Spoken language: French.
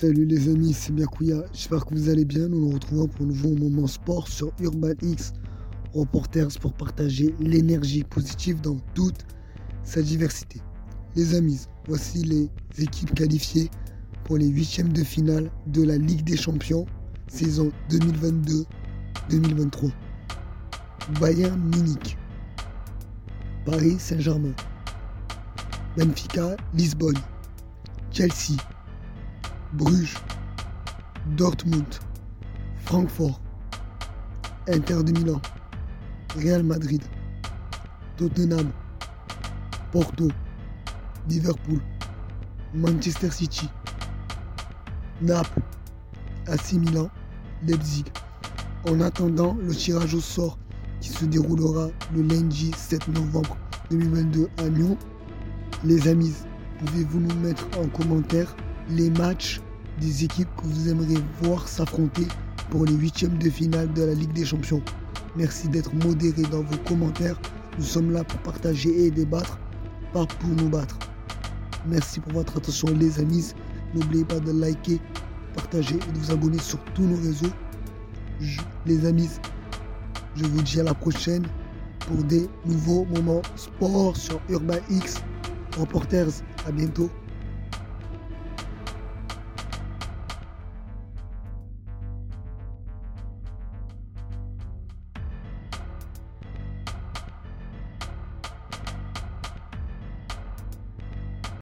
Salut les amis, c'est Biakouya. J'espère que vous allez bien. Nous nous retrouvons pour un nouveau moment sport sur Urban X Reporters pour partager l'énergie positive dans toute sa diversité. Les amis, voici les équipes qualifiées pour les huitièmes de finale de la Ligue des Champions saison 2022-2023. Bayern Munich, Paris Saint-Germain, Benfica Lisbonne, Chelsea, Bruges, Dortmund, Francfort, Inter de Milan, Real Madrid, Tottenham, Porto, Liverpool, Manchester City, Naples, AC Milan, Leipzig. En attendant le tirage au sort qui se déroulera le lundi 7 novembre 2022 à Lyon, les amis, pouvez-vous nous mettre en commentaire les matchs des équipes que vous aimeriez voir s'affronter pour les huitièmes de finale de la Ligue des Champions Merci d'être modéré dans vos commentaires. Nous sommes là pour partager et débattre, pas pour nous battre. Merci pour votre attention les amis. N'oubliez pas de liker, partager et de vous abonner sur tous nos réseaux. les amis, je vous dis à la prochaine pour des nouveaux moments sport sur Urban X. Reporters, à bientôt.